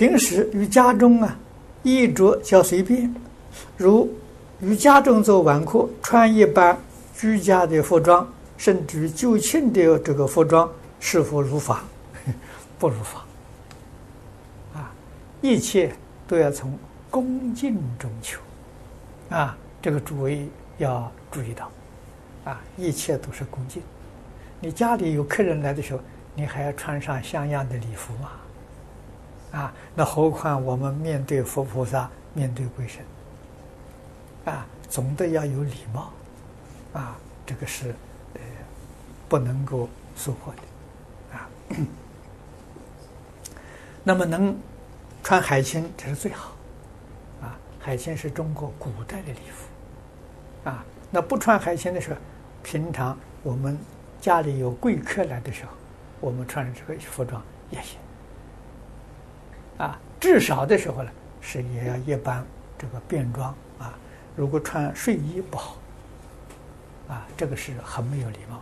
平时于家中啊，衣着较随便，如于家中做晚课，穿一般居家的服装，甚至于就寝的这个服装，是否如法？不如法。啊，一切都要从恭敬中求。啊，这个诸位要注意到，啊，一切都是恭敬。你家里有客人来的时候，你还要穿上像样的礼服吗？啊，那何况我们面对佛菩萨，面对鬼神，啊，总得要有礼貌，啊，这个是呃不能够疏忽的，啊。那么能穿海青，这是最好，啊，海青是中国古代的礼服，啊，那不穿海青的时候，平常我们家里有贵客来的时候，我们穿这个服装也行。啊，至少的时候呢，是也要一般这个便装啊。如果穿睡衣不好，啊，这个是很没有礼貌。